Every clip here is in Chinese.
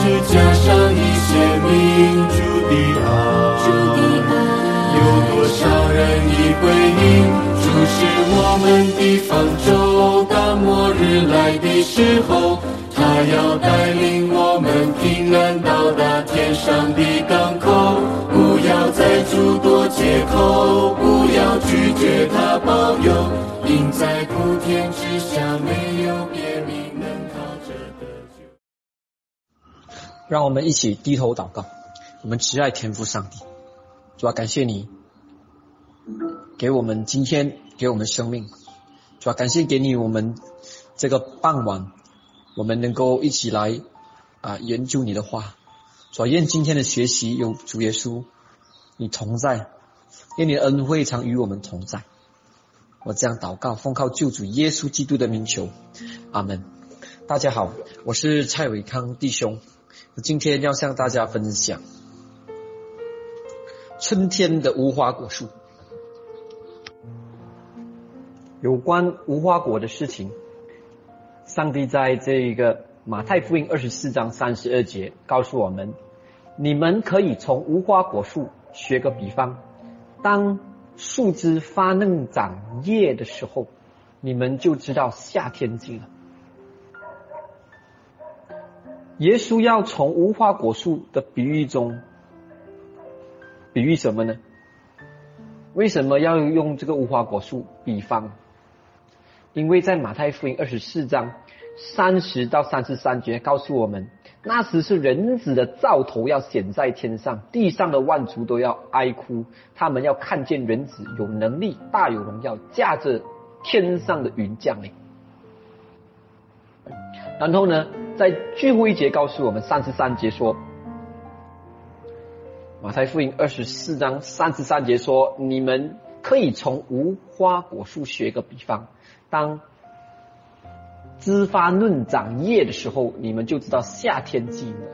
是加上一些民主的爱，有多少人已回应？主是我们的方舟，当末日来的时候，他要带领我们平安到达天上的港口。不要再诸多借口，不要拒绝他保佑，因在普天之下没让我们一起低头祷告，我们慈爱天父上帝，主啊，感谢你给我们今天给我们生命，主啊，感谢给你我们这个傍晚，我们能够一起来啊研究你的话，主啊，愿今天的学习有主耶稣你同在，愿你的恩惠常与我们同在。我这样祷告，奉靠救主耶稣基督的名求，阿门。大家好，我是蔡伟康弟兄。今天要向大家分享春天的无花果树。有关无花果的事情，上帝在这个马太福音二十四章三十二节告诉我们：你们可以从无花果树学个比方，当树枝发嫩长叶的时候，你们就知道夏天近了。耶稣要从无花果树的比喻中比喻什么呢？为什么要用这个无花果树比方？因为在马太福音二十四章三十到三十三节告诉我们，那时是人子的兆头要显在天上，地上的万族都要哀哭，他们要看见人子有能力、大有荣耀，驾着天上的云降临。然后呢，在最后一节告诉我们，三十三节说，马太福音二十四章三十三节说，你们可以从无花果树学个比方，当枝发嫩长叶的时候，你们就知道夏天近了。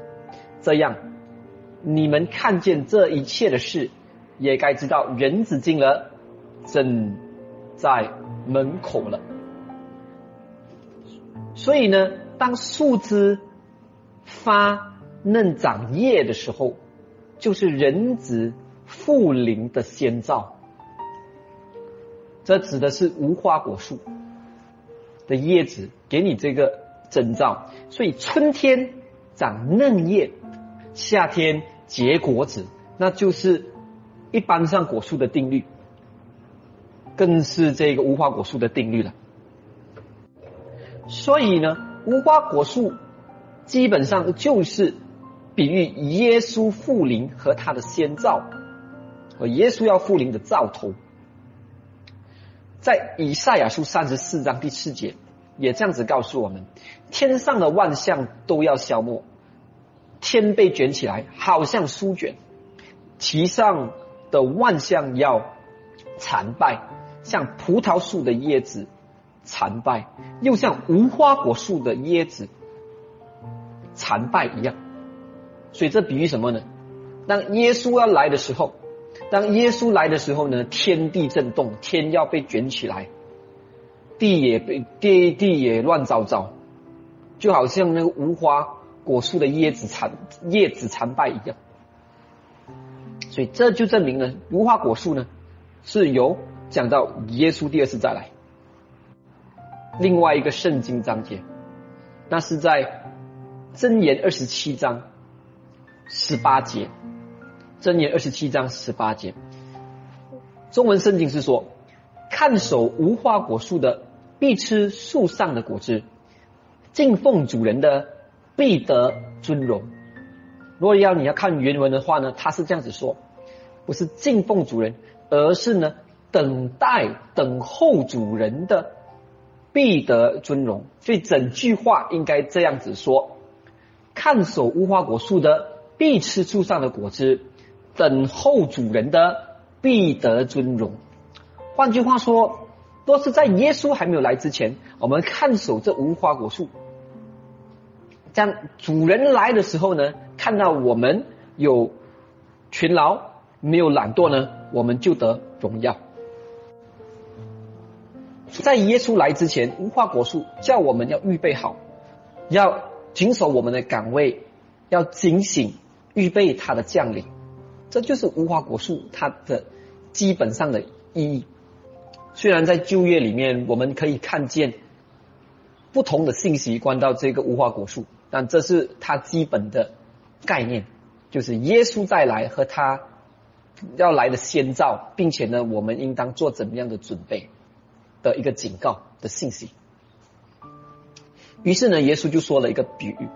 这样，你们看见这一切的事，也该知道人子进了，正在门口了。所以呢。当树枝发嫩长叶的时候，就是人子复灵的先兆。这指的是无花果树的叶子给你这个征兆。所以春天长嫩叶，夏天结果子，那就是一般上果树的定律，更是这个无花果树的定律了。所以呢。无花果树基本上就是比喻耶稣复临和他的先兆，和耶稣要复临的兆头。在以赛亚书三十四章第四节也这样子告诉我们：天上的万象都要消没，天被卷起来，好像书卷；其上的万象要残败，像葡萄树的叶子。残败，又像无花果树的椰子残败一样，所以这比喻什么呢？当耶稣要来的时候，当耶稣来的时候呢，天地震动，天要被卷起来，地也被地地也乱糟糟，就好像那个无花果树的叶子残叶子残败一样。所以这就证明了无花果树呢，是由讲到耶稣第二次再来。另外一个圣经章节，那是在箴言二十七章十八节。箴言二十七章十八节，中文圣经是说：看守无花果树的必吃树上的果子，敬奉主人的必得尊荣。如果要你要看原文的话呢，他是这样子说：不是敬奉主人，而是呢等待等候主人的。必得尊荣，所以整句话应该这样子说：看守无花果树的必吃树上的果子，等候主人的必得尊荣。换句话说，都是在耶稣还没有来之前，我们看守这无花果树，这样主人来的时候呢，看到我们有勤劳，没有懒惰呢，我们就得荣耀。在耶稣来之前，无花果树叫我们要预备好，要谨守我们的岗位，要警醒，预备他的降临。这就是无花果树它的基本上的意义。虽然在旧约里面我们可以看见不同的信息关到这个无花果树，但这是它基本的概念，就是耶稣再来和他要来的先兆，并且呢，我们应当做怎么样的准备的一个警告的信息。于是呢，耶稣就说了一个比喻，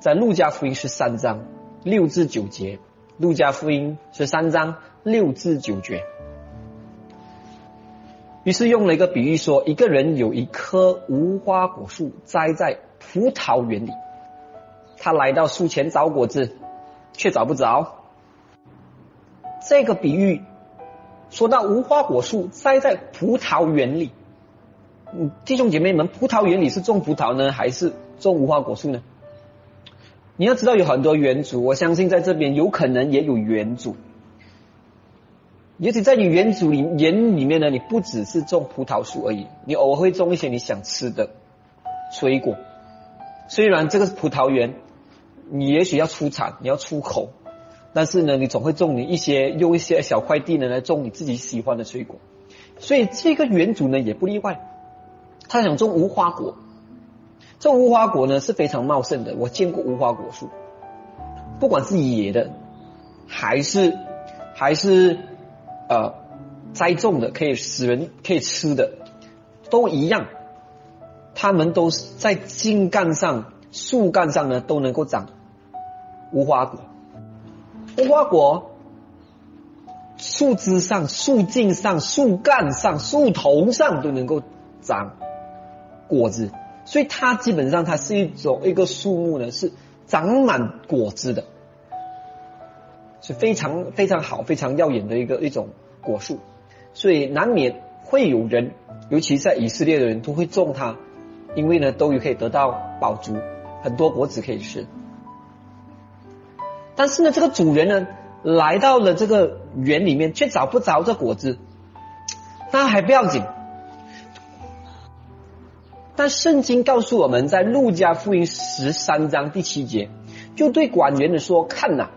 在路加福音十三章六至九节。路加福音十三章六至九节，于是用了一个比喻说，一个人有一棵无花果树栽在葡萄园里，他来到树前找果子，却找不着。这个比喻说到无花果树栽在葡萄园里，嗯，弟兄姐妹们，葡萄园里是种葡萄呢，还是种无花果树呢？你要知道有很多园主，我相信在这边有可能也有园主，也许在你园主里园里面呢，你不只是种葡萄树而已，你偶尔会种一些你想吃的水果。虽然这个是葡萄园，你也许要出产，你要出口，但是呢，你总会种你一些用一些小块地呢来种你自己喜欢的水果。所以这个园主呢也不例外，他想种无花果。这无花果呢是非常茂盛的，我见过无花果树，不管是野的，还是还是呃栽种的，可以使人可以吃的，都一样，它们都是在茎干上、树干上呢都能够长无花果。无花果树枝上、树茎上、树干上、树头上都能够长果子。所以它基本上它是一种一个树木呢，是长满果子的，是非常非常好、非常耀眼的一个一种果树。所以难免会有人，尤其在以色列的人都会种它，因为呢都有可以得到饱足，很多果子可以吃。但是呢，这个主人呢来到了这个园里面，却找不着这果子，那还不要紧。但圣经告诉我们在路加福音十三章第七节，就对管园的说：“看呐，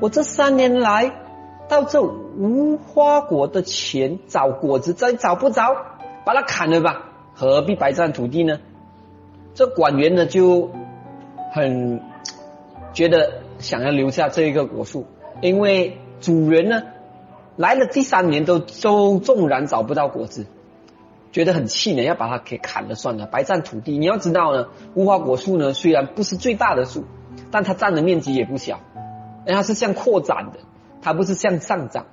我这三年来到这无花果的前找果子，再找不着，把它砍了吧，何必白占土地呢？”这管园呢就很觉得想要留下这一个果树，因为主人呢来了第三年都都纵然找不到果子。觉得很气馁，要把它给砍了算了，白占土地。你要知道呢，无花果树呢虽然不是最大的树，但它占的面积也不小，它是向扩展的，它不是向上涨，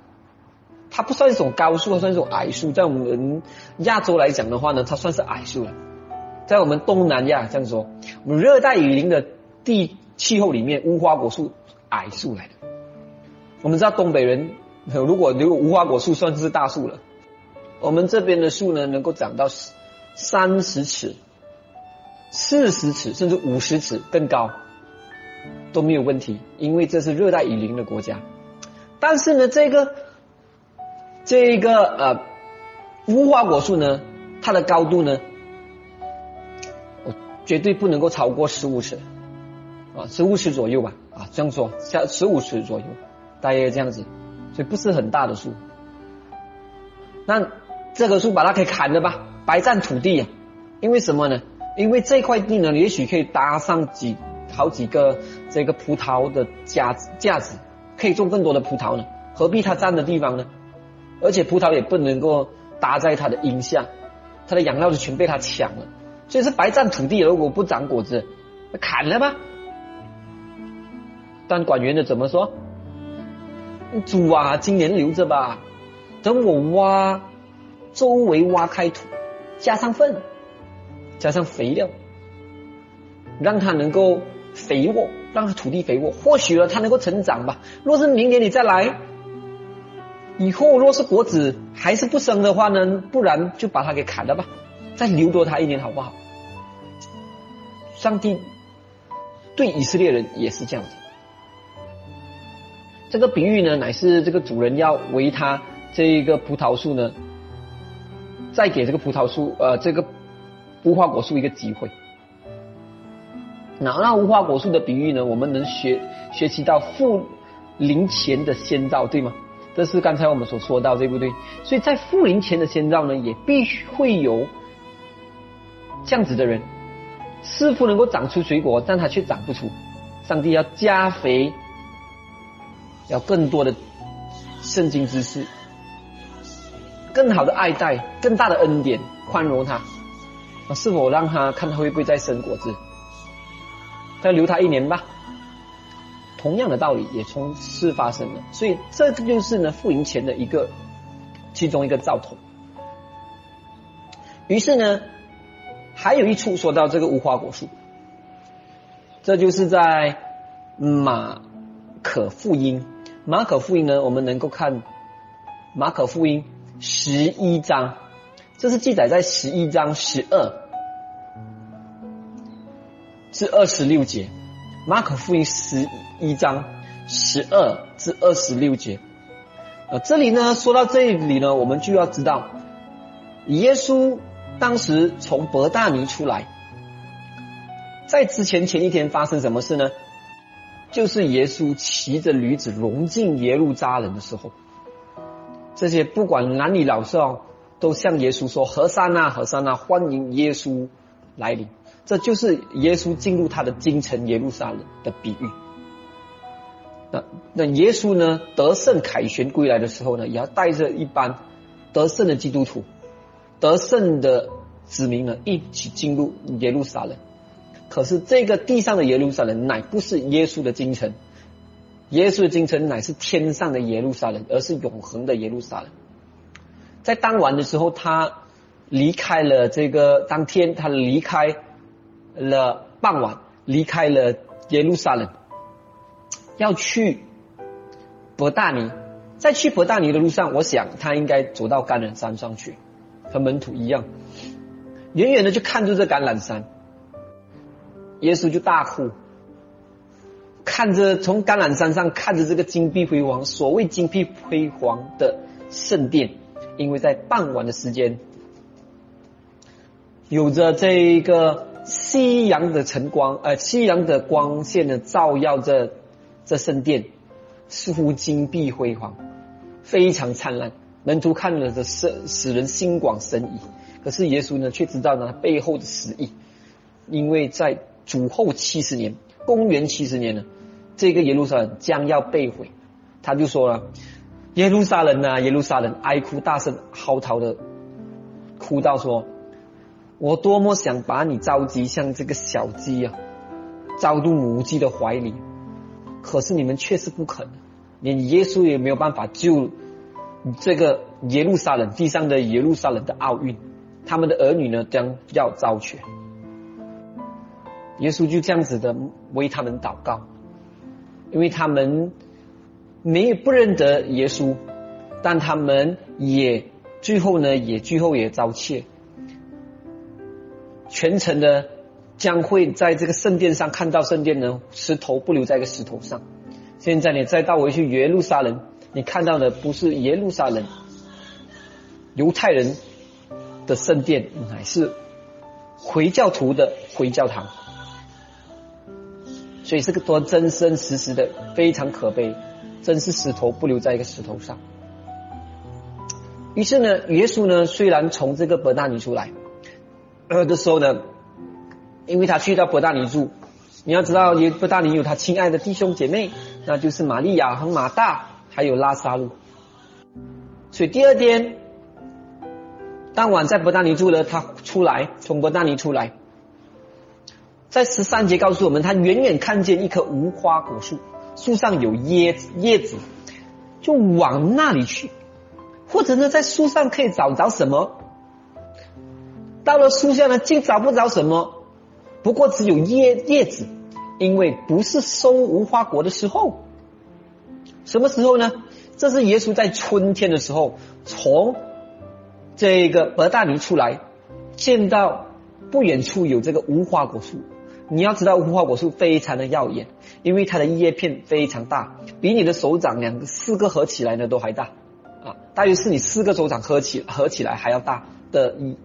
它不算一种高树，算一种矮树。在我们亚洲来讲的话呢，它算是矮树了。在我们东南亚这样说，我们热带雨林的地气候里面，无花果树矮树来的。我们知道东北人如果留无花果树，算是大树了。我们这边的树呢，能够长到三十尺、四十尺，甚至五十尺更高都没有问题，因为这是热带雨林的国家。但是呢，这个这个呃无花果树呢，它的高度呢，我绝对不能够超过十五尺啊，十五尺左右吧啊，这样说，下十五尺左右，大约这样子，所以不是很大的树。那。这棵树把它给砍了吧，白占土地呀！因为什么呢？因为这块地呢，也许可以搭上几好几个这个葡萄的架子，架子可以种更多的葡萄呢。何必它占的地方呢？而且葡萄也不能够搭在它的荫下，它的养料就全被它抢了，所以是白占土地。如果不长果子，砍了吧。但管园的怎么说？主啊，今年留着吧，等我挖。周围挖开土，加上粪，加上肥料，让它能够肥沃，让它土地肥沃，或许呢它能够成长吧。若是明年你再来，以后若是果子还是不生的话呢，不然就把它给砍了吧，再留多它一年好不好？上帝对以色列人也是这样子。这个比喻呢，乃是这个主人要为他这一个葡萄树呢。再给这个葡萄树，呃，这个无花果树一个机会。那那无花果树的比喻呢？我们能学学习到富林前的先兆，对吗？这是刚才我们所说到，对不对？所以在富林前的先兆呢，也必须会有这样子的人，似乎能够长出水果，但他却长不出。上帝要加肥，要更多的圣经知识，更好的爱戴，更大的恩典，宽容他。那是否让他看他会不会再生果子？再留他一年吧。同样的道理也从事发生了，所以这就是呢复临前的一个其中一个兆头。于是呢，还有一处说到这个无花果树，这就是在马可福音。马可福音呢，我们能够看马可福音十一章，这是记载在十一章十二。至二十六节，马可福音十一章十二至二十六节。呃，这里呢，说到这里呢，我们就要知道，耶稣当时从伯大尼出来，在之前前一天发生什么事呢？就是耶稣骑着驴子融进耶路撒冷的时候，这些不管男女老少都向耶稣说：“何山呐，何山呐，欢迎耶稣来临。”这就是耶稣进入他的京城耶路撒冷的比喻。那那耶稣呢得胜凯旋归来的时候呢，也要带着一班得胜的基督徒、得胜的子民呢一起进入耶路撒冷。可是这个地上的耶路撒冷乃不是耶稣的京城，耶稣的京城乃是天上的耶路撒冷，而是永恒的耶路撒冷。在当晚的时候，他离开了这个当天，他离开。了傍晚离开了耶路撒冷，要去伯大尼，在去伯大尼的路上，我想他应该走到橄榄山上去，和门徒一样，远远的就看住这橄榄山，耶稣就大哭，看着从橄榄山上看着这个金碧辉煌，所谓金碧辉煌的圣殿，因为在傍晚的时间，有着这个。夕阳的晨光，呃，夕阳的光线呢，照耀着这圣殿，似乎金碧辉煌，非常灿烂。门徒看了的使使人心广神怡。可是耶稣呢，却知道呢背后的实意，因为在主后七十年，公元七十年呢，这个耶路撒冷将要被毁。他就说了：“耶路撒冷啊，耶路撒冷，哀哭大声嚎啕的哭到说。”我多么想把你召集像这个小鸡啊，招入母鸡的怀里，可是你们却是不肯，连耶稣也没有办法救这个耶路撒冷地上的耶路撒冷的奥运，他们的儿女呢将要遭全。耶稣就这样子的为他们祷告，因为他们没有不认得耶稣，但他们也最后呢也最后也遭窃。全程的将会在这个圣殿上看到圣殿呢，石头不留在一个石头上。现在你再倒回去耶路撒冷，你看到的不是耶路撒冷犹太人的圣殿，乃是回教徒的回教堂。所以这个多真真实实的，非常可悲，真是石头不留在一个石头上。于是呢，耶稣呢，虽然从这个伯大尼出来。呃的时候呢，因为他去到伯大尼住，你要知道，也伯大尼有他亲爱的弟兄姐妹，那就是玛利亚和马大，还有拉萨路。所以第二天当晚在伯大尼住了，他出来从伯大尼出来，在十三节告诉我们，他远远看见一棵无花果树，树上有椰子，叶子就往那里去，或者呢，在树上可以找着什么？到了树下呢，竟找不着什么，不过只有叶叶子，因为不是收无花果的时候。什么时候呢？这是耶稣在春天的时候，从这个伯大尼出来，见到不远处有这个无花果树。你要知道，无花果树非常的耀眼，因为它的叶片非常大，比你的手掌两个四个合起来呢都还大啊，大约是你四个手掌合起合起来还要大的一。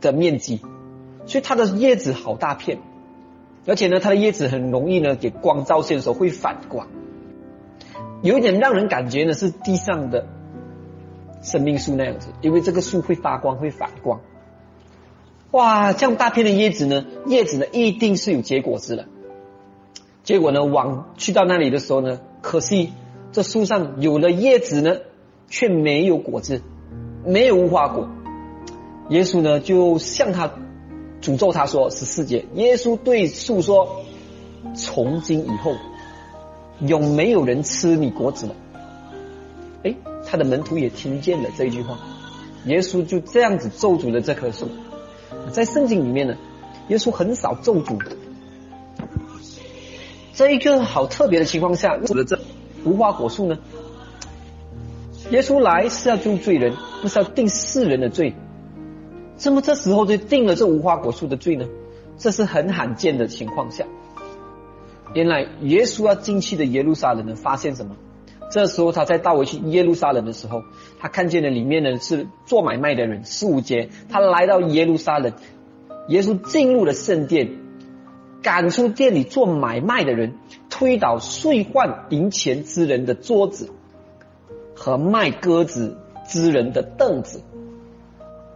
的面积，所以它的叶子好大片，而且呢，它的叶子很容易呢给光照线的时候会反光，有一点让人感觉呢是地上的生命树那样子，因为这个树会发光会反光。哇，这样大片的叶子呢，叶子呢一定是有结果子的。结果呢，往去到那里的时候呢，可惜这树上有了叶子呢，却没有果子，没有无花果。耶稣呢就向他诅咒他说十四节，耶稣对树说：“从今以后，永没有人吃你果子了。”哎，他的门徒也听见了这句话，耶稣就这样子咒诅了这棵树。在圣经里面呢，耶稣很少咒诅。这一个好特别的情况下，为了这无花果树呢？耶稣来是要救罪人，不是要定世人的罪。怎么这时候就定了这无花果树的罪呢？这是很罕见的情况下。原来耶稣要进去的耶路撒冷呢，发现什么？这时候他在到回去耶路撒冷的时候，他看见了里面呢是做买卖的人。十五节，他来到耶路撒冷，耶稣进入了圣殿。赶出店里做买卖的人，推倒兑换银钱之人的桌子，和卖鸽子之人的凳子，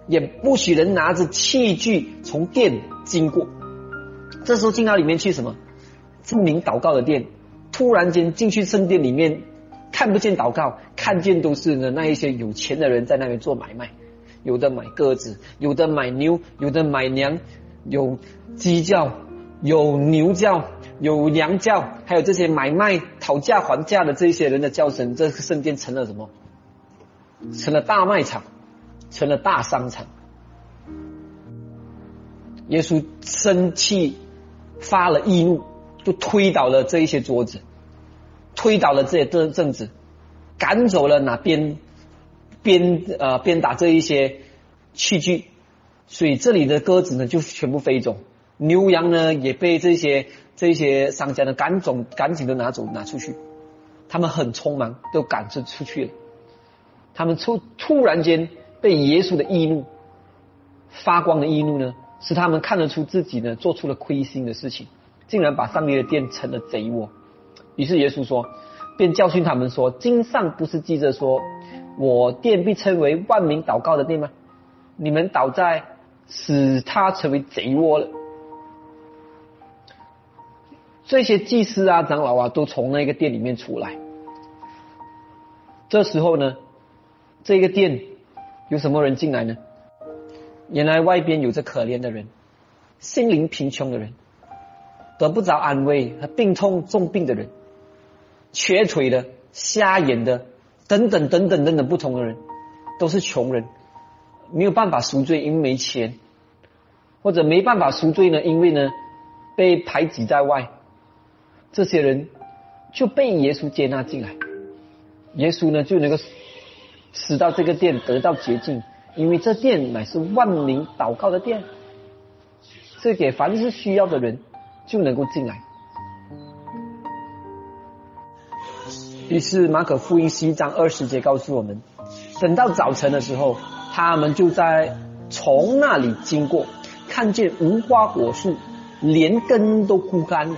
也不许人拿着器具从店经过。这时候进到里面去，什么？证明祷告的店，突然间进去圣殿里面，看不见祷告，看见都是呢那一些有钱的人在那边做买卖，有的买鸽子，有的买牛，有的买羊，有鸡叫。有牛叫，有羊叫，还有这些买卖、讨价还价的这些人的叫声，这个圣殿成了什么？成了大卖场，成了大商场。耶稣生气，发了易怒，就推倒了这一些桌子，推倒了这些凳凳子，赶走了哪边边呃边打这一些器具，所以这里的鸽子呢就全部飞走。牛羊呢也被这些这些商家呢赶走，赶紧的拿走拿出去。他们很匆忙，都赶着出去了。他们突突然间被耶稣的易怒发光的易怒呢，使他们看得出自己呢做出了亏心的事情，竟然把上帝的殿成了贼窝。于是耶稣说，便教训他们说：“经上不是记着说，我殿被称为万民祷告的殿吗？你们倒在使他成为贼窝了。”这些祭司啊、长老啊，都从那个店里面出来。这时候呢，这个店有什么人进来呢？原来外边有着可怜的人，心灵贫穷的人，得不着安慰和病痛重病的人，瘸腿的、瞎眼的，等等等等等等不同的人，都是穷人，没有办法赎罪，因为没钱，或者没办法赎罪呢，因为呢被排挤在外。这些人就被耶稣接纳进来，耶稣呢就能够使到这个殿得到洁净，因为这殿乃是万民祷告的殿，这给凡是需要的人就能够进来。于是马可福音十一章二十节告诉我们，等到早晨的时候，他们就在从那里经过，看见无花果树连根都枯干了。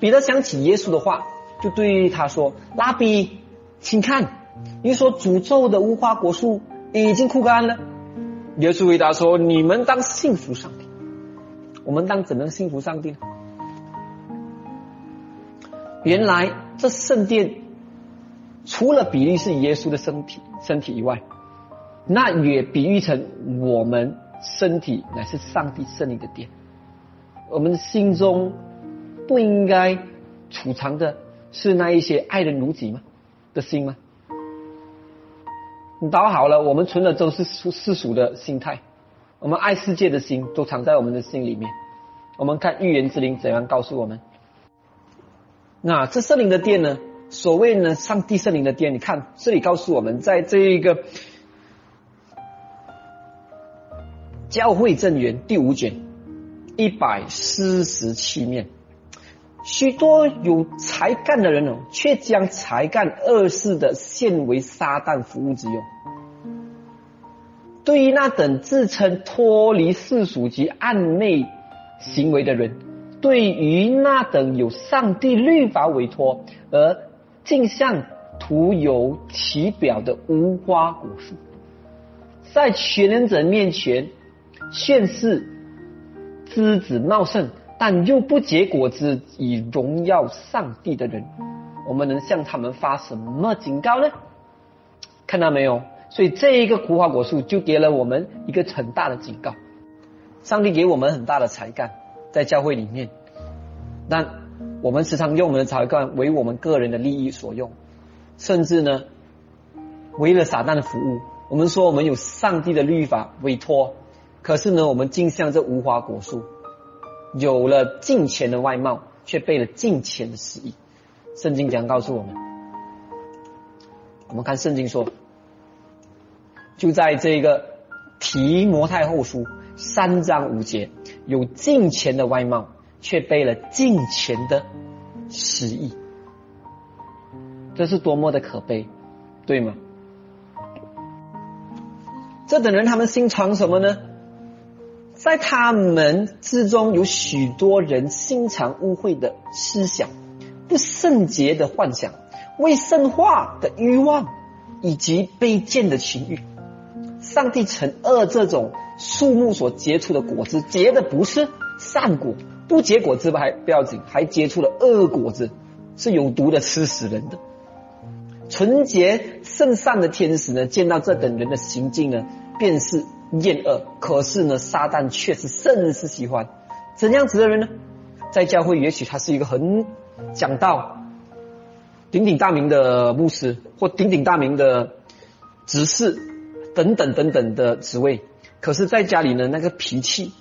彼得想起耶稣的话，就对他说：“拉比，请看，你所诅咒的无花果树已经枯干了。”耶稣回答说：“你们当信服上帝。我们当怎能信服上帝呢？原来这圣殿除了比喻是耶稣的身体身体以外，那也比喻成我们身体乃是上帝圣灵的殿。我们心中。”不应该储藏的是那一些爱人如己吗的心吗？你倒好了，我们存的都是世世俗的心态，我们爱世界的心都藏在我们的心里面。我们看预言之灵怎样告诉我们？那这圣灵的殿呢？所谓呢，上帝圣灵的殿，你看这里告诉我们，在这一个教会正源第五卷一百四十七面。许多有才干的人哦，却将才干恶事的献为撒旦服务之用。对于那等自称脱离世俗及暗内行为的人，对于那等有上帝律法委托而镜像徒有其表的无花果树，在全能者面前宣誓枝子茂盛，但又不结果子，以荣耀上帝的人，我们能向他们发什么警告呢？看到没有？所以这一个无花果树就给了我们一个很大的警告。上帝给我们很大的才干，在教会里面，但我们时常用我们的才干为我们个人的利益所用，甚至呢，为了撒旦的服务。我们说我们有上帝的律法委托，可是呢，我们竟像这无花果树，有了金钱的外貌，却背了金钱的实意。圣经讲告诉我们，我们看圣经说，就在这个提摩太后书三章五节，有金钱的外貌，却背了金钱的实意。这是多么的可悲，对吗？这等人他们心藏什么呢？在他们之中有许多人心藏污秽的思想。不圣洁的幻想，未圣化的欲望，以及卑贱的情欲。上帝惩恶这种树木所结出的果子，结的不是善果，不结果子还不要紧，还结出了恶果子，是有毒的，吃死人的。纯洁圣善的天使呢，见到这等人的行径呢，便是厌恶。可是呢，撒旦却是甚是喜欢怎样子的人呢？在教会，也许他是一个很。讲道鼎鼎大名的牧师或鼎鼎大名的执事等等等等的职位，可是在家里呢，那个脾气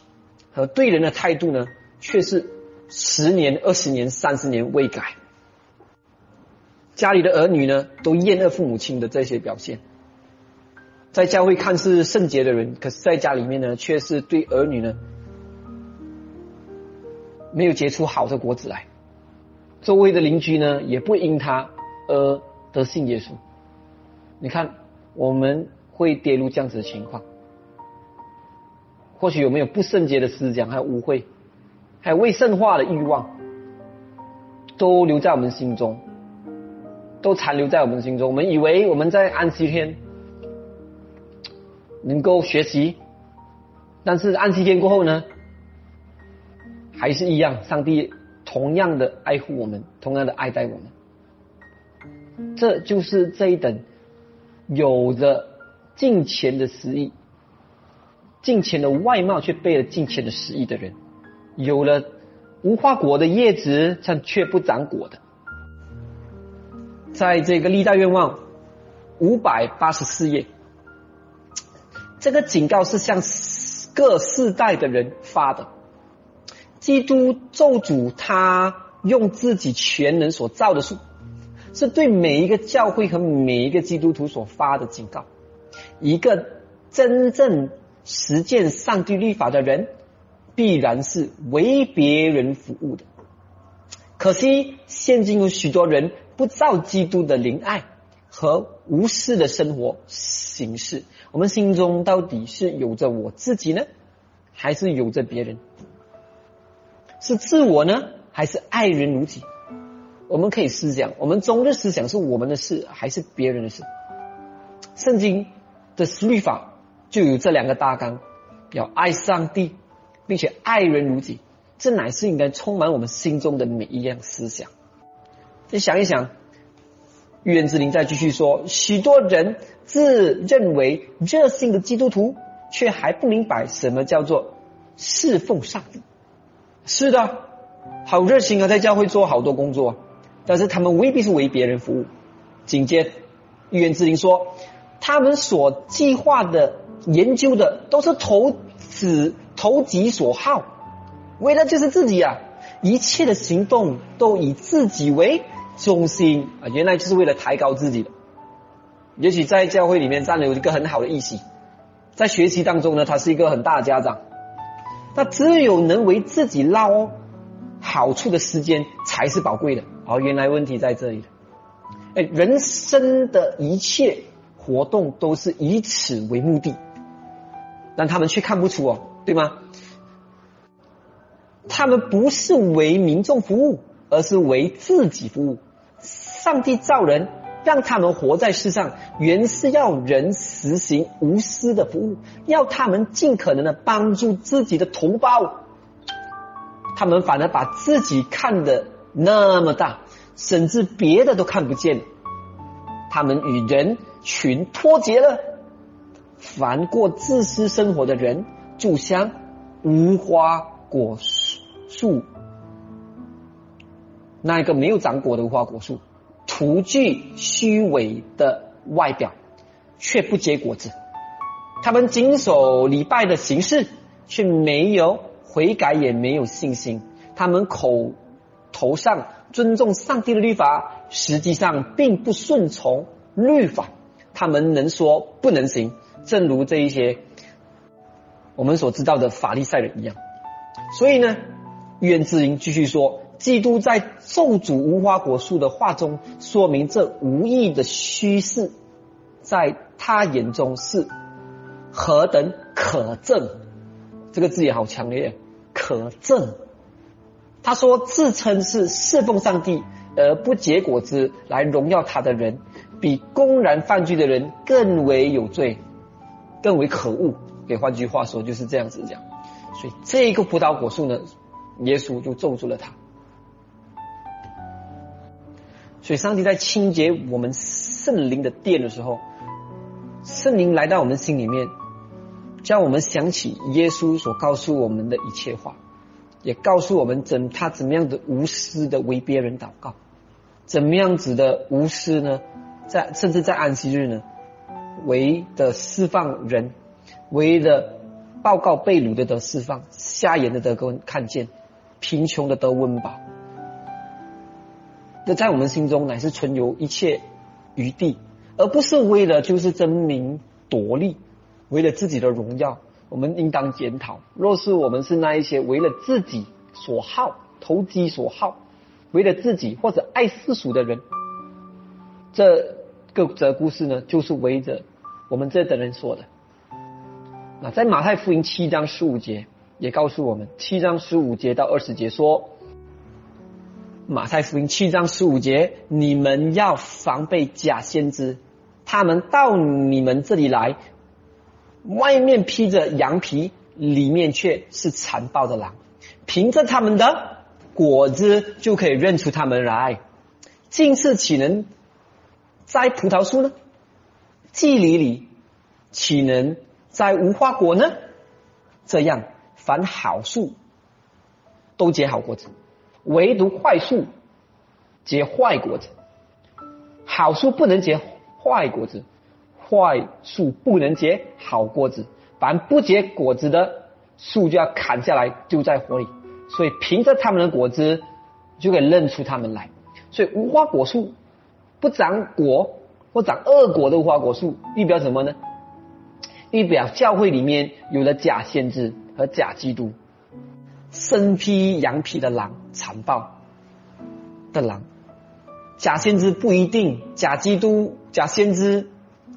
和对人的态度呢，却是十年、二十年、三十年未改。家里的儿女呢，都厌恶父母亲的这些表现。在教会看似圣洁的人，可是在家里面呢，却是对儿女呢，没有结出好的果子来。周围的邻居呢，也不因他而得信耶稣。你看，我们会跌入这样子的情况。或许有没有不圣洁的思想，还有污秽，还有未圣化的欲望，都留在我们心中，都残留在我们心中。我们以为我们在安息天能够学习，但是安息天过后呢，还是一样，上帝。同样的爱护我们，同样的爱戴我们，这就是这一等有着金钱的实意，金钱的外貌却背了金钱的实意的人，有了无花果的叶子，但却不长果的。在这个历代愿望五百八十四页，这个警告是向各世代的人发的。基督咒主他用自己全能所造的树，是对每一个教会和每一个基督徒所发的警告。一个真正实践上帝律法的人，必然是为别人服务的。可惜现今有许多人不照基督的怜爱和无私的生活形式。我们心中到底是有着我自己呢，还是有着别人？是自我呢，还是爱人如己？我们可以思想，我们中日思想是我们的事，还是别人的事？圣经的律法就有这两个大纲：要爱上帝，并且爱人如己。这乃是应该充满我们心中的每一样思想。你想一想，预言之灵再继续说：许多人自认为热心的基督徒，却还不明白什么叫做侍奉上帝。是的，好热心啊，在教会做好多工作，但是他们未必是为别人服务。紧接预言之灵说，他们所计划的、研究的，都是投子投己所好，为了就是自己啊，一切的行动都以自己为中心啊，原来就是为了抬高自己的。也许在教会里面占有一个很好的义气，在学习当中呢，他是一个很大的家长。那只有能为自己捞好处的时间才是宝贵的。哦，原来问题在这里了。哎，人生的一切活动都是以此为目的，但他们却看不出哦，对吗？他们不是为民众服务，而是为自己服务。上帝造人，让他们活在世上，原是要人实行无私的服务，要他们尽可能的帮助自己的同胞。他们反而把自己看得那么大，甚至别的都看不见。他们与人群脱节了。凡过自私生活的人，就像无花果树，那一个没有长果的无花果树，徒具虚伪的外表，却不结果子。他们谨守礼拜的形式，却没有悔改，也没有信心。他们口头上尊重上帝的律法，实际上并不顺从律法。他们能说不能行。正如这一些我们所知道的法利赛人一样，所以呢，愿之音继续说：，基督在咒诅无花果树的话中，说明这无意的虚饰，在他眼中是何等可憎。这个字也好强烈，可憎。他说，自称是侍奉上帝而不结果子来荣耀他的人，比公然犯罪的人更为有罪。更为可恶。给换句话说，就是这样子讲。所以这个葡萄果树呢，耶稣就咒住了他。所以上帝在清洁我们圣灵的殿的时候，圣灵来到我们心里面，叫我们想起耶稣所告诉我们的一切话，也告诉我们怎他怎么样的无私的为别人祷告，怎么样子的无私呢？在甚至在安息日呢？为的释放人，为的报告被掳的得释放，瞎眼的得跟看见，贫穷的得温饱。这在我们心中乃是存有一切余地，而不是为了就是争名夺利，为了自己的荣耀。我们应当检讨：若是我们是那一些为了自己所好、投机所好，为了自己或者爱世俗的人，这个则故事呢，就是围着。我们这等人说的，那在马太福音七章十五节也告诉我们，七章十五节到二十节说，马太福音七章十五节，你们要防备假先知，他们到你们这里来，外面披着羊皮，里面却是残暴的狼，凭着他们的果子就可以认出他们来。近似岂能摘葡萄树呢？祭礼里岂能摘无花果呢？这样，凡好树都结好果子，唯独坏树结坏果子。好树不能结坏果子，坏树不能结好果子。凡不结果子的树，就要砍下来丢在火里。所以，凭着他们的果子，就可以认出他们来。所以，无花果树不长果。或长恶果的无花果树，预表什么呢？预表教会里面有了假先知和假基督，身披羊皮的狼，残暴的狼。假先知不一定，假基督、假先知、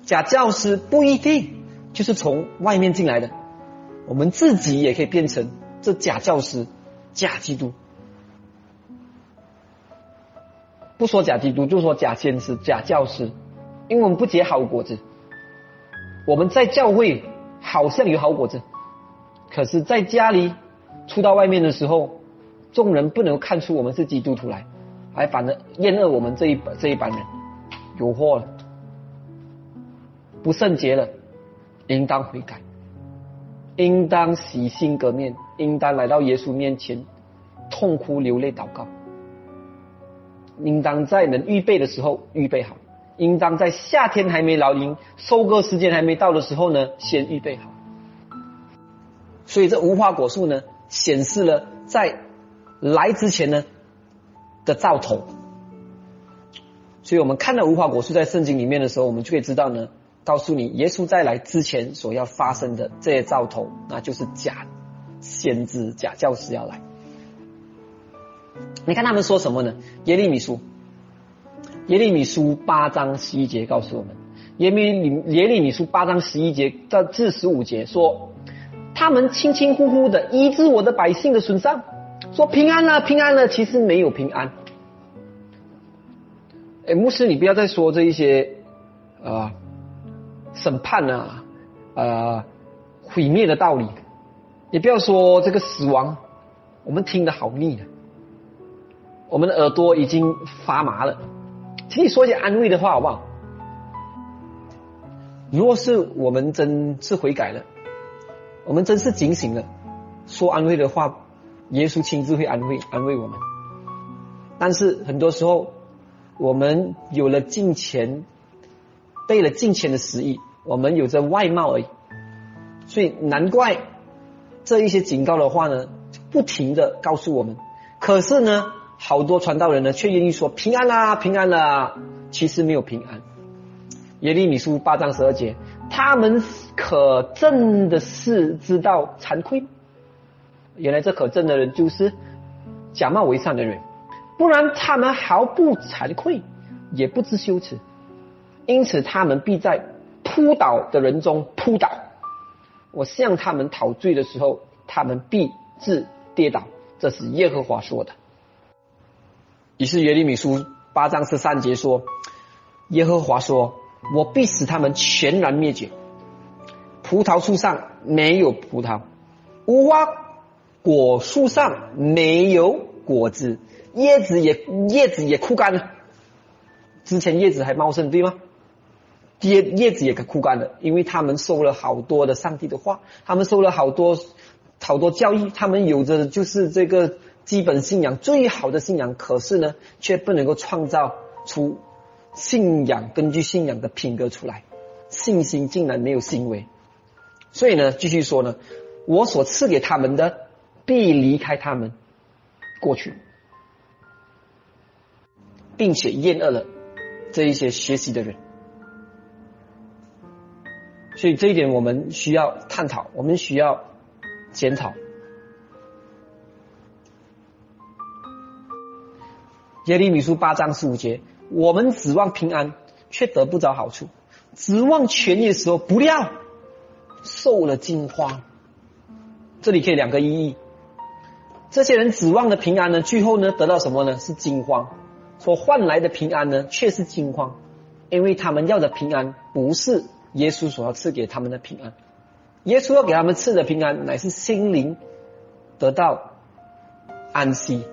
假教师不一定，就是从外面进来的。我们自己也可以变成这假教师、假基督。不说假基督，就说假先知、假教师。因为我们不结好果子，我们在教会好像有好果子，可是在家里出到外面的时候，众人不能看出我们是基督徒来，还反而厌恶我们这一这一班人，有祸了，不圣洁了，应当悔改，应当洗心革面，应当来到耶稣面前痛哭流泪祷告，应当在能预备的时候预备好。应当在夏天还没来临、收割时间还没到的时候呢，先预备好。所以这无花果树呢，显示了在来之前呢的兆头。所以我们看到无花果树在圣经里面的时候，我们就可以知道呢，告诉你耶稣在来之前所要发生的这些兆头，那就是假先知、假教师要来。你看他们说什么呢？耶利米书。耶利米书八章十一节告诉我们，耶利耶利米书八章十一节到至十五节说，他们轻轻呼呼的医治我的百姓的损伤，说平安了，平安了，其实没有平安。哎，牧师，你不要再说这一些啊审判啊啊毁灭的道理，也不要说这个死亡，我们听得好腻了，我们的耳朵已经发麻了。请你说一些安慰的话好不好？若是我们真是悔改了，我们真是警醒了，说安慰的话，耶稣亲自会安慰安慰我们。但是很多时候，我们有了金钱，背了金钱的实意，我们有着外貌而已，所以难怪这一些警告的话呢，不停的告诉我们。可是呢，好多传道人呢，却愿意说平安啦，平安啦，其实没有平安。耶利米书八章十二节，他们可证的是知道惭愧。原来这可证的人就是假冒为善的人，不然他们毫不惭愧，也不知羞耻。因此他们必在扑倒的人中扑倒。我向他们讨罪的时候，他们必自跌倒。这是耶和华说的。于是耶利米书八章十三节说，耶和华说。我必使他们全然灭绝。葡萄树上没有葡萄，无花果树上没有果子，叶子也叶子也枯干了。之前叶子还茂盛，对吗？叶叶子也枯干了，因为他们受了好多的上帝的话，他们受了好多好多教育，他们有着就是这个基本信仰最好的信仰，可是呢，却不能够创造出。信仰根据信仰的品格出来，信心竟然没有行为，所以呢，继续说呢，我所赐给他们的必离开他们过去，并且厌恶了这一些学习的人，所以这一点我们需要探讨，我们需要检讨。耶利米书八章十五节。我们指望平安，却得不着好处；指望权益的时候，不料受了惊慌。这里可以两个意义：这些人指望的平安呢，最后呢得到什么呢？是惊慌。所换来的平安呢，却是惊慌，因为他们要的平安不是耶稣所要赐给他们的平安。耶稣要给他们赐的平安，乃是心灵得到安息，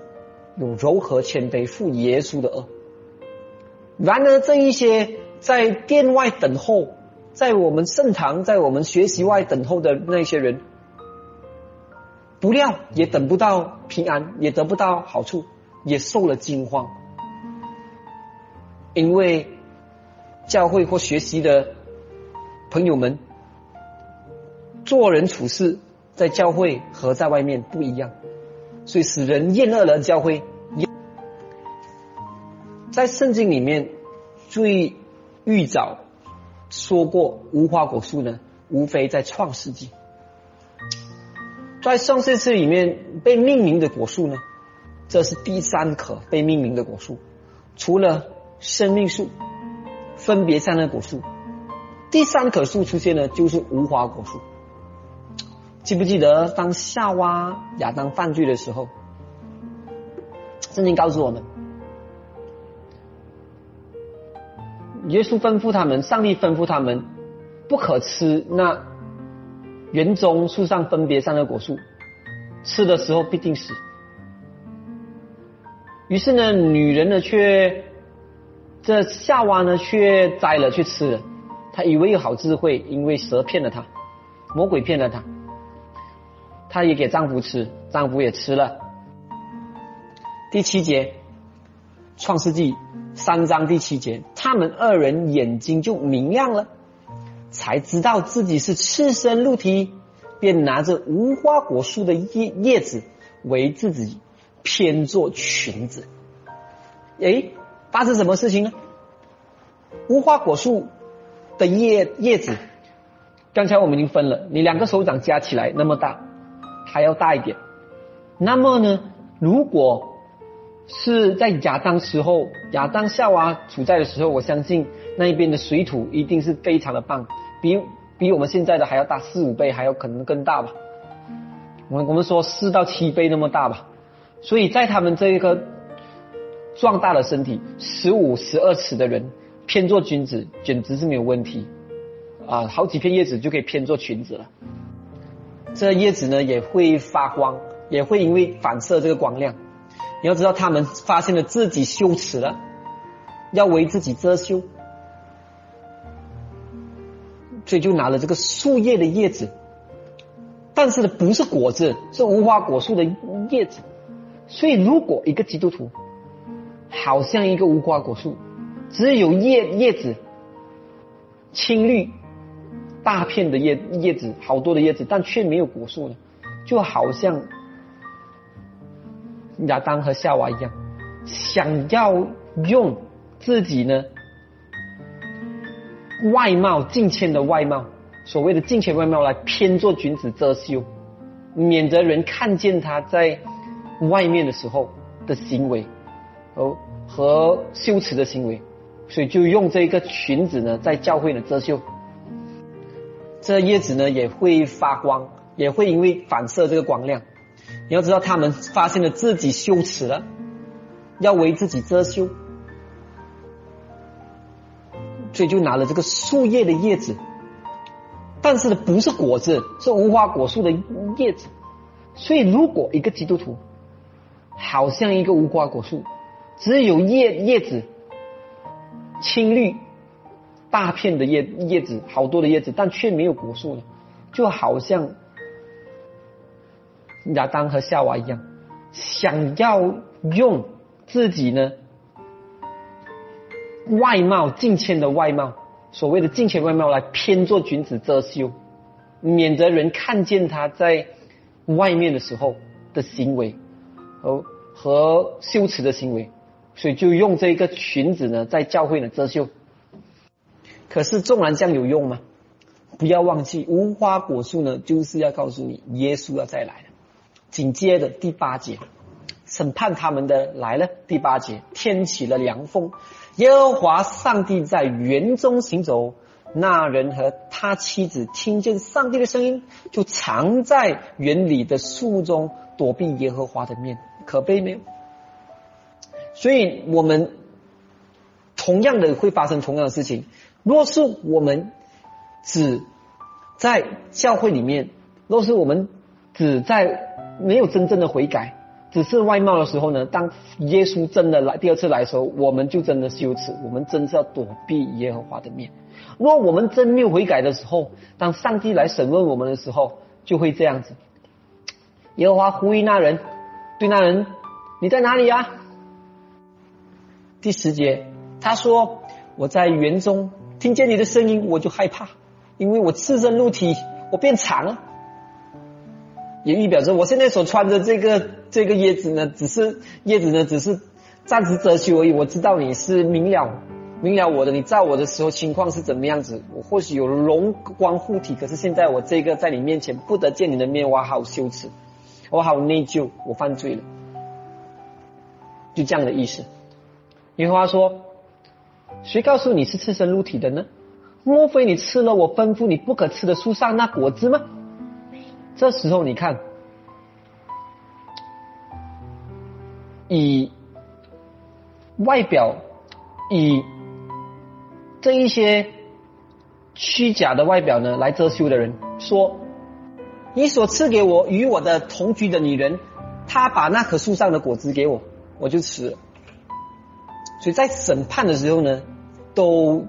有柔和谦卑负耶稣的恶。然而，这一些在殿外等候，在我们圣堂、在我们学习外等候的那些人，不料也等不到平安，也得不到好处，也受了惊慌，因为教会或学习的朋友们做人处事，在教会和在外面不一样，所以使人厌恶了教会。在圣经里面，最预早说过无花果树呢，无非在创世纪。在创世纪里面被命名的果树呢，这是第三棵被命名的果树，除了生命树，分别三的果树，第三棵树出现呢，就是无花果树。记不记得当夏娃亚当犯罪的时候，圣经告诉我们。耶稣吩咐他们，上帝吩咐他们，不可吃那园中树上分别上的果树，吃的时候必定死。于是呢，女人呢却这夏娃呢却摘了去吃了，她以为有好智慧，因为蛇骗了她，魔鬼骗了她，她也给丈夫吃，丈夫也吃了。第七节。创世纪三章第七节，他们二人眼睛就明亮了，才知道自己是赤身露体，便拿着无花果树的叶叶子为自己偏做裙子。哎，发生什么事情呢？无花果树的叶叶子，刚才我们已经分了，你两个手掌加起来那么大，还要大一点。那么呢，如果是在亚当时候，亚当夏娃处在的时候，我相信那一边的水土一定是非常的棒，比比我们现在的还要大四五倍，还有可能更大吧。我们我们说四到七倍那么大吧，所以在他们这一个壮大的身体，十五、十二尺的人偏做君子，简直是没有问题啊！好几片叶子就可以偏做裙子了。这叶子呢也会发光，也会因为反射这个光亮。你要知道，他们发现了自己羞耻了，要为自己遮羞，所以就拿了这个树叶的叶子，但是呢不是果子，是无花果树的叶子。所以如果一个基督徒好像一个无花果树，只有叶叶子青绿。大片的叶叶子，好多的叶子，但却没有果树呢，就好像亚当和夏娃一样，想要用自己呢外貌近前的外貌，所谓的近前外貌来偏做君子遮羞，免得人看见他在外面的时候的行为，和和羞耻的行为，所以就用这个裙子呢，在教会呢遮羞。这叶子呢也会发光，也会因为反射这个光亮。你要知道，他们发现了自己羞耻了，要为自己遮羞，所以就拿了这个树叶的叶子，但是呢不是果子，是无花果树的叶子。所以如果一个基督徒好像一个无花果树，只有叶叶子青绿。大片的叶叶子，好多的叶子，但却没有果树呢，就好像亚当和夏娃一样，想要用自己呢外貌近前的外貌，所谓的近前外貌来偏做君子遮羞，免得人看见他在外面的时候的行为和和羞耻的行为，所以就用这个裙子呢，在教会呢遮羞。可是，纵然这样有用吗？不要忘记，无花果树呢，就是要告诉你，耶稣要再来了。紧接着第八节，审判他们的来了。第八节，天起了凉风，耶和华上帝在园中行走，那人和他妻子听见上帝的声音，就藏在园里的树中，躲避耶和华的面。可悲没有？所以我们同样的会发生同样的事情。若是我们只在教会里面，若是我们只在没有真正的悔改，只是外貌的时候呢？当耶稣真的来第二次来的时候，我们就真的羞耻，我们真是要躲避耶和华的面。若我们真没有悔改的时候，当上帝来审问我们的时候，就会这样子。耶和华呼吁那人，对那人：“你在哪里呀？”第十节，他说：“我在园中。”听见你的声音，我就害怕，因为我赤身露体，我变长了，也预表着我现在所穿的这个这个叶子呢，只是叶子呢，只是暂时遮羞而已。我知道你是明了明了我的，你照我的时候情况是怎么样子？我或许有容光护体，可是现在我这个在你面前不得见你的面，我好羞耻，我好内疚，我犯罪了，就这样的意思。和华说。谁告诉你是赤身露体的呢？莫非你吃了我吩咐你不可吃的树上那果子吗？这时候你看，以外表，以这一些虚假的外表呢来遮羞的人说：“你所赐给我与我的同居的女人，她把那棵树上的果子给我，我就吃了。”所以在审判的时候呢，都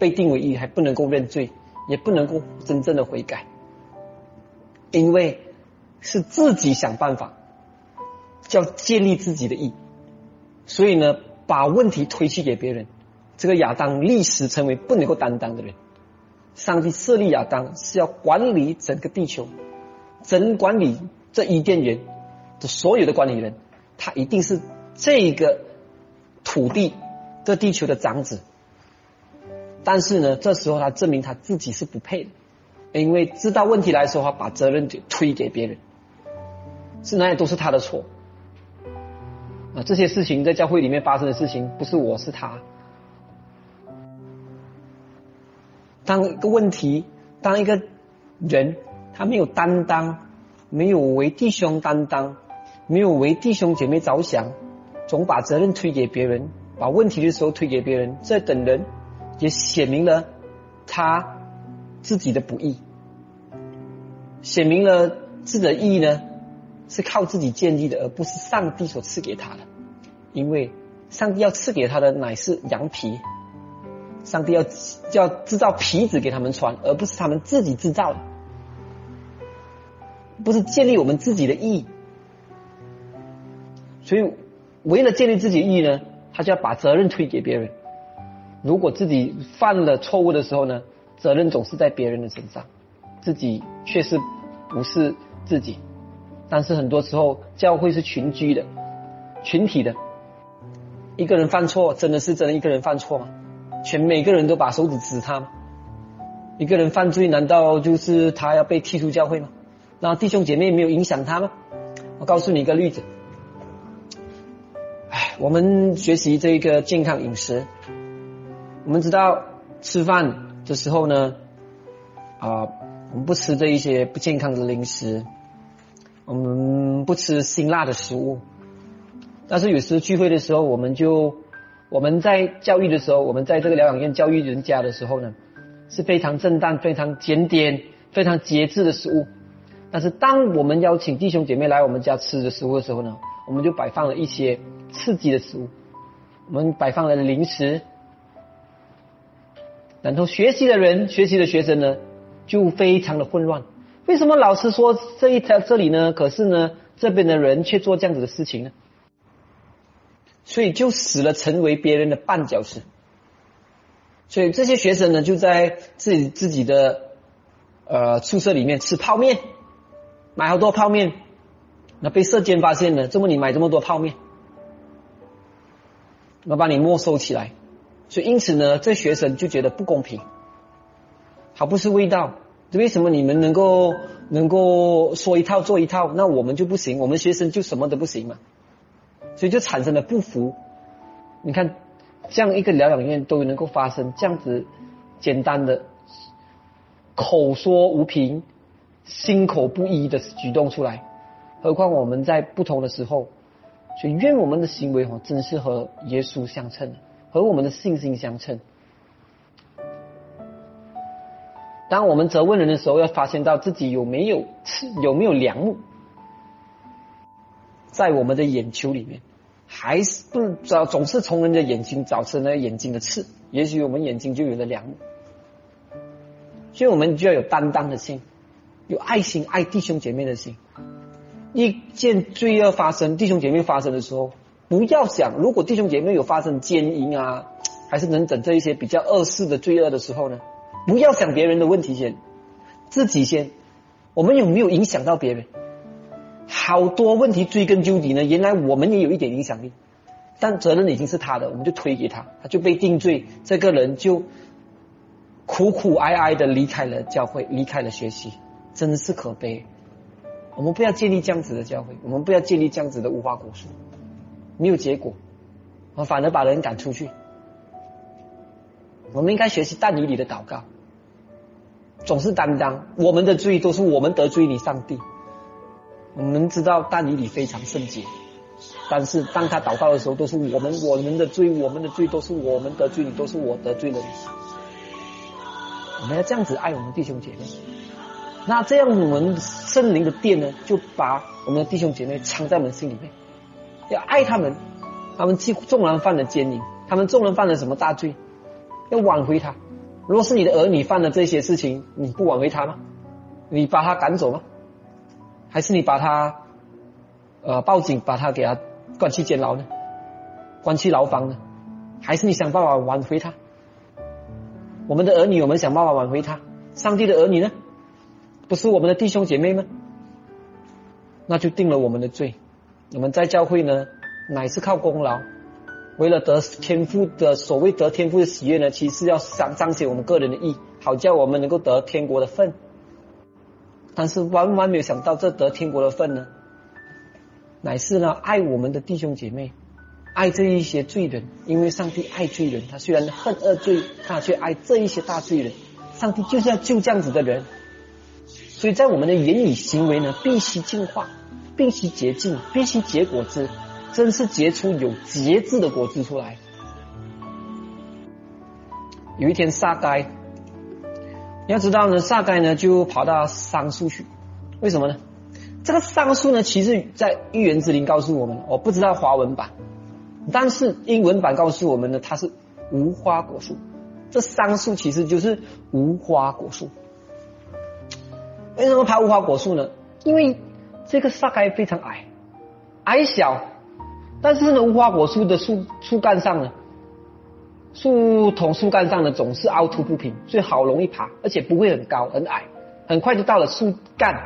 被定为义，还不能够认罪，也不能够真正的悔改，因为是自己想办法，叫建立自己的义，所以呢，把问题推去给别人。这个亚当历史成为不能够担当的人。上帝设立亚当是要管理整个地球，整管理这伊甸园的所有的管理人，他一定是这个。土地，这地球的长子，但是呢，这时候他证明他自己是不配的，因为知道问题来的时候，把责任就推给别人，是哪里都是他的错啊！这些事情在教会里面发生的事情，不是我是他。当一个问题，当一个人他没有担当，没有为弟兄担当，没有为弟兄姐妹着想，总把责任推给别人，把问题的时候推给别人，这等人也显明了他自己的不易，显明了自己的义呢是靠自己建立的，而不是上帝所赐给他的。因为上帝要赐给他的乃是羊皮，上帝要要制造皮子给他们穿，而不是他们自己制造的，不是建立我们自己的义。所以，为了建立自己的义呢，他就要把责任推给别人。如果自己犯了错误的时候呢，责任总是在别人的身上，自己却是不是自己。但是很多时候，教会是群居的、群体的。一个人犯错，真的是真的一个人犯错吗？全每个人都把手指指他吗？一个人犯罪，难道就是他要被踢出教会吗？那弟兄姐妹没有影响他吗？我告诉你一个例子。哎我们学习这个健康饮食，我们知道吃饭的时候呢，啊，我们不吃这一些不健康的零食，我们不吃辛辣的食物。但是有时聚会的时候，我们就我们在教育的时候，我们在这个疗养院教育人家的时候呢，是非常正当、非常检点、非常节制的食物。但是当我们邀请弟兄姐妹来我们家吃的食物的时候呢，我们就摆放了一些。刺激的食物，我们摆放了零食，然后学习的人、学习的学生呢，就非常的混乱。为什么老师说这一条这里呢？可是呢，这边的人却做这样子的事情呢？所以就死了成为别人的绊脚石。所以这些学生呢，就在自己自己的呃宿舍里面吃泡面，买好多泡面，那被社监发现了，这么你买这么多泡面？我把你没收起来，所以因此呢，这学生就觉得不公平。好不是味道，为什么你们能够能够说一套做一套，那我们就不行？我们学生就什么都不行嘛？所以就产生了不服。你看，这样一个疗养院都能够发生这样子简单的口说无凭、心口不一的举动出来，何况我们在不同的时候。所以，愿我们的行为哦，真是和耶稣相称，和我们的信心相称。当我们责问人的时候，要发现到自己有没有刺，有没有良木，在我们的眼球里面，还是不找总是从人的眼睛找出那个眼睛的刺，也许我们眼睛就有了良木。所以我们就要有担当的心，有爱心，爱弟兄姐妹的心。一件罪恶发生，弟兄姐妹发生的时候，不要想，如果弟兄姐妹有发生奸淫啊，还是能整这一些比较恶事的罪恶的时候呢，不要想别人的问题先，自己先，我们有没有影响到别人？好多问题追根究底呢，原来我们也有一点影响力，但责任已经是他的，我们就推给他，他就被定罪，这个人就苦苦哀哀的离开了教会，离开了学习，真是可悲。我们不要建立这样子的教会，我们不要建立这样子的无花果树，没有结果，我反而把人赶出去。我们应该学习但以理的祷告，总是担当我们的罪都是我们得罪你上帝。我们知道但以理非常圣洁，但是当他祷告的时候，都是我们我们的罪，我们的罪都是我们得罪你，都是我得罪了你。我们要这样子爱我们弟兄姐妹。那这样，我们圣灵的殿呢，就把我们的弟兄姐妹藏在我们心里面，要爱他们。他们既纵然犯了奸淫，他们纵然犯了什么大罪，要挽回他。如果是你的儿女犯了这些事情，你不挽回他吗？你把他赶走吗？还是你把他呃报警，把他给他关去监牢呢？关去牢房呢？还是你想办法挽回他？我们的儿女，我们想办法挽回他。上帝的儿女呢？不是我们的弟兄姐妹吗？那就定了我们的罪。我们在教会呢，乃是靠功劳，为了得天赋的所谓得天赋的喜悦呢，其实要彰彰显我们个人的义，好叫我们能够得天国的份。但是万万没有想到，这得天国的份呢，乃是呢爱我们的弟兄姐妹，爱这一些罪人，因为上帝爱罪人，他虽然恨恶罪，他却爱这一些大罪人。上帝就是要救这样子的人。所以在我们的言语行为呢，必须净化，必须结净，必须结果子，真是结出有节制的果子出来。有一天，撒该，你要知道呢，撒该呢就跑到桑树去，为什么呢？这个桑树呢，其实在预言之灵告诉我们，我不知道华文版，但是英文版告诉我们呢，它是无花果树。这桑树其实就是无花果树。为什么爬无花果树呢？因为这个撒该非常矮，矮小，但是呢，无花果树的树树干上呢。树同树干上呢总是凹凸不平，所以好容易爬，而且不会很高很矮，很快就到了树干、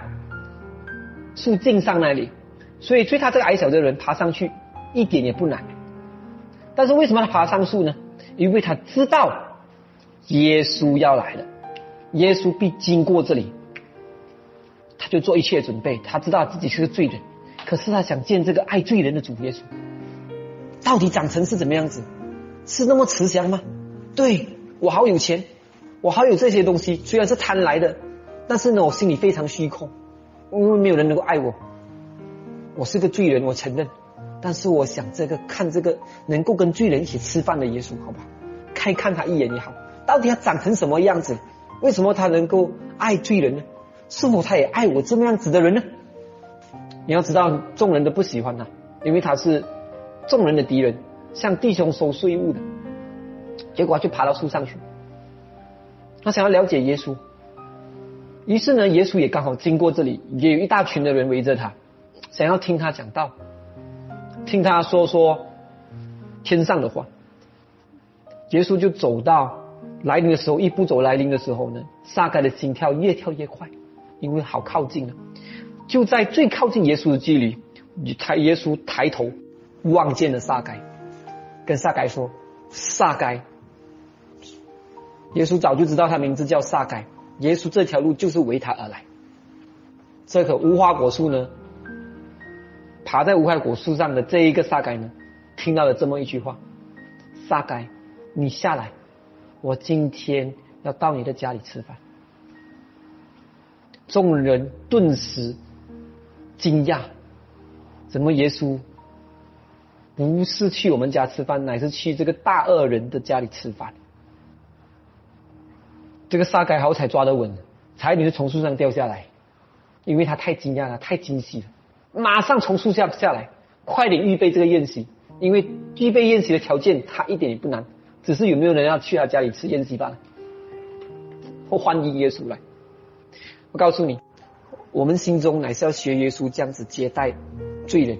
树茎上那里。所以，对他这个矮小的人爬上去一点也不难。但是为什么他爬上树呢？因为他知道耶稣要来了，耶稣必经过这里，他就做一切准备。他知道自己是个罪人，可是他想见这个爱罪人的主耶稣，到底长成是怎么样子？是那么慈祥吗？对我好有钱，我好有这些东西，虽然是贪来的，但是呢，我心里非常虚空，因为没有人能够爱我。我是个罪人，我承认。但是我想这个看这个能够跟罪人一起吃饭的耶稣，好吧，看看他一眼也好。到底他长成什么样子？为什么他能够爱罪人呢？是否他也爱我这么样子的人呢？你要知道，众人都不喜欢他，因为他是众人的敌人。向弟兄收税务的，结果就爬到树上去。他想要了解耶稣，于是呢，耶稣也刚好经过这里，也有一大群的人围着他，想要听他讲道，听他说说天上的话。耶稣就走到来临的时候，一步走来临的时候呢，撒该的心跳越跳越快，因为好靠近了。就在最靠近耶稣的距离，抬耶稣抬头望见了撒该。跟撒该说，撒该，耶稣早就知道他名字叫撒该，耶稣这条路就是为他而来。这棵无花果树呢，爬在无花果树上的这一个撒该呢，听到了这么一句话：撒该，你下来，我今天要到你的家里吃饭。众人顿时惊讶，怎么耶稣？不是去我们家吃饭，乃是去这个大恶人的家里吃饭。这个撒该好才抓得稳，才女是从树上掉下来，因为他太惊讶了，太惊喜了，马上从树下下来，快点预备这个宴席，因为预备宴席的条件他一点也不难，只是有没有人要去他家里吃宴席罢了，或欢迎耶稣来。我告诉你，我们心中乃是要学耶稣这样子接待罪人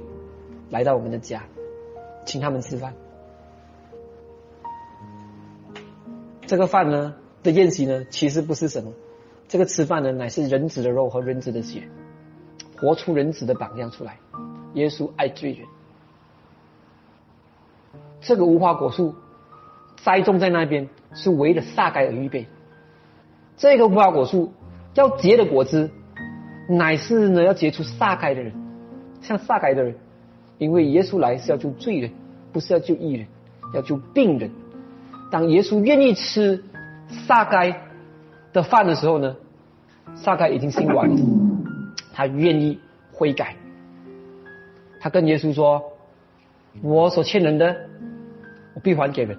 来到我们的家。请他们吃饭，这个饭呢的宴席呢，其实不是什么，这个吃饭呢乃是人子的肉和人子的血，活出人子的榜样出来。耶稣爱罪人，这个无花果树栽种在那边是为了撒该而预备，这个无花果树要结的果子，乃是呢要结出撒该的人，像撒该的人，因为耶稣来是要救罪人。不是要救艺人，要救病人。当耶稣愿意吃撒该的饭的时候呢，撒该已经心软了，他愿意悔改。他跟耶稣说：“我所欠人的，我必还给人，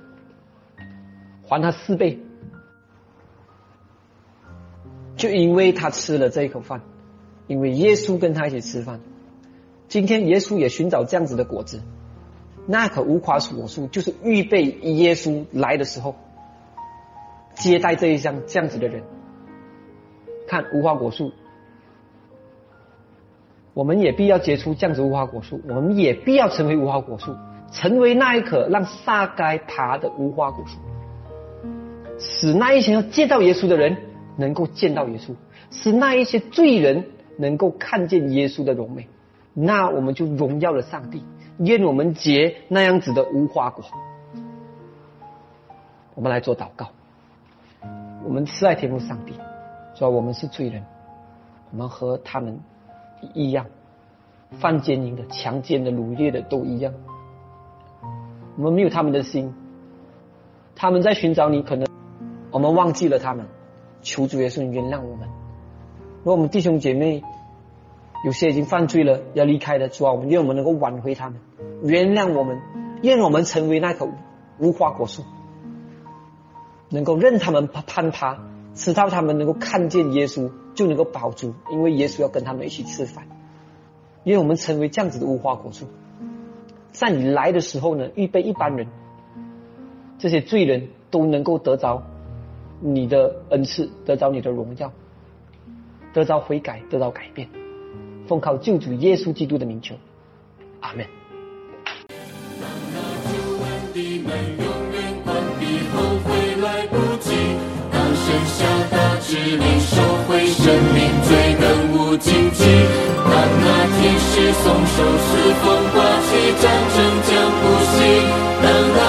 还他四倍。”就因为他吃了这一口饭，因为耶稣跟他一起吃饭。今天耶稣也寻找这样子的果子。那棵无花果树就是预备耶稣来的时候，接待这一项这样子的人。看无花果树，我们也必要结出这样子无花果树，我们也必要成为无花果树，成为那一棵让撒该爬的无花果树，使那一些要见到耶稣的人能够见到耶稣，使那一些罪人能够看见耶稣的荣美，那我们就荣耀了上帝。愿我们结那样子的无花果。我们来做祷告。我们慈爱天父上帝，说我们是罪人，我们和他们一样，犯奸淫的、强奸的、掳掠的都一样。我们没有他们的心，他们在寻找你，可能我们忘记了他们。求主耶稣原谅我们。如果我们弟兄姐妹有些已经犯罪了要离开的，主啊，我们愿我们能够挽回他们，原谅我们，愿我们成为那棵无花果树，能够任他们攀爬，直到他们能够看见耶稣就能够保住，因为耶稣要跟他们一起吃饭。愿我们成为这样子的无花果树，在你来的时候呢，预备一般人，这些罪人都能够得着你的恩赐，得着你的荣耀，得着悔改，得到改变。奉靠救主耶稣基督的名求，阿门。剩下大指令收回生命，罪更无荆棘。当那天使松手，是风刮起，战争将不息。当那